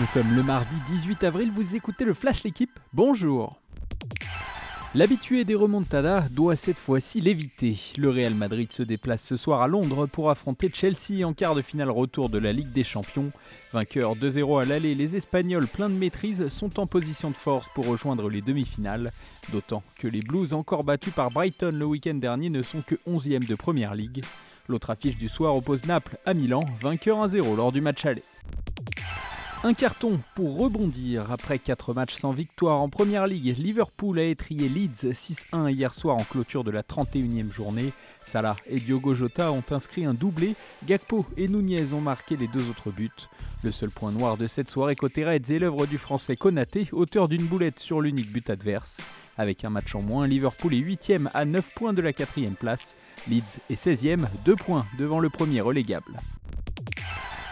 Nous sommes le mardi 18 avril, vous écoutez le Flash L'équipe, bonjour L'habitué des remontadas doit cette fois-ci l'éviter. Le Real Madrid se déplace ce soir à Londres pour affronter Chelsea en quart de finale retour de la Ligue des Champions. Vainqueurs 2-0 à l'aller, les Espagnols pleins de maîtrise sont en position de force pour rejoindre les demi-finales. D'autant que les Blues encore battus par Brighton le week-end dernier ne sont que 11e de Première Ligue. L'autre affiche du soir oppose Naples à Milan, vainqueur 1-0 lors du match aller. Un carton pour rebondir. Après 4 matchs sans victoire en Première Ligue, Liverpool a étrié Leeds 6-1 hier soir en clôture de la 31e journée. Salah et Diogo Jota ont inscrit un doublé. Gakpo et Nunez ont marqué les deux autres buts. Le seul point noir de cette soirée côté Reds est l'œuvre du français Konaté, auteur d'une boulette sur l'unique but adverse. Avec un match en moins, Liverpool est 8 à 9 points de la 4 place. Leeds est 16e, 2 points devant le premier relégable.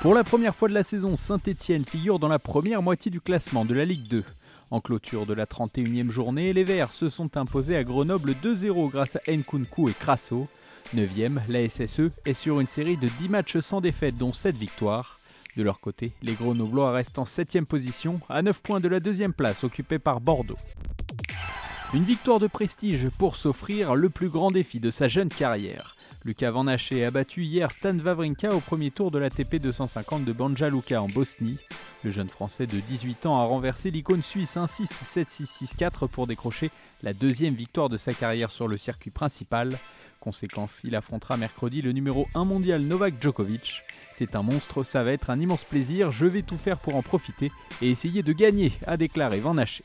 Pour la première fois de la saison, Saint-Etienne figure dans la première moitié du classement de la Ligue 2. En clôture de la 31e journée, les Verts se sont imposés à Grenoble 2-0 grâce à Nkunku et Crasso. 9e, la SSE est sur une série de 10 matchs sans défaite dont 7 victoires. De leur côté, les Grenoblois restent en 7 position, à 9 points de la deuxième place occupée par Bordeaux. Une victoire de prestige pour s'offrir le plus grand défi de sa jeune carrière. Lucas Van Haché a battu hier Stan Wawrinka au premier tour de l'ATP 250 de Banja Luka en Bosnie. Le jeune français de 18 ans a renversé l'icône suisse 1-6, 7-6, 6-4 pour décrocher la deuxième victoire de sa carrière sur le circuit principal. Conséquence, il affrontera mercredi le numéro 1 mondial Novak Djokovic. C'est un monstre, ça va être un immense plaisir, je vais tout faire pour en profiter et essayer de gagner, a déclaré Van Haché.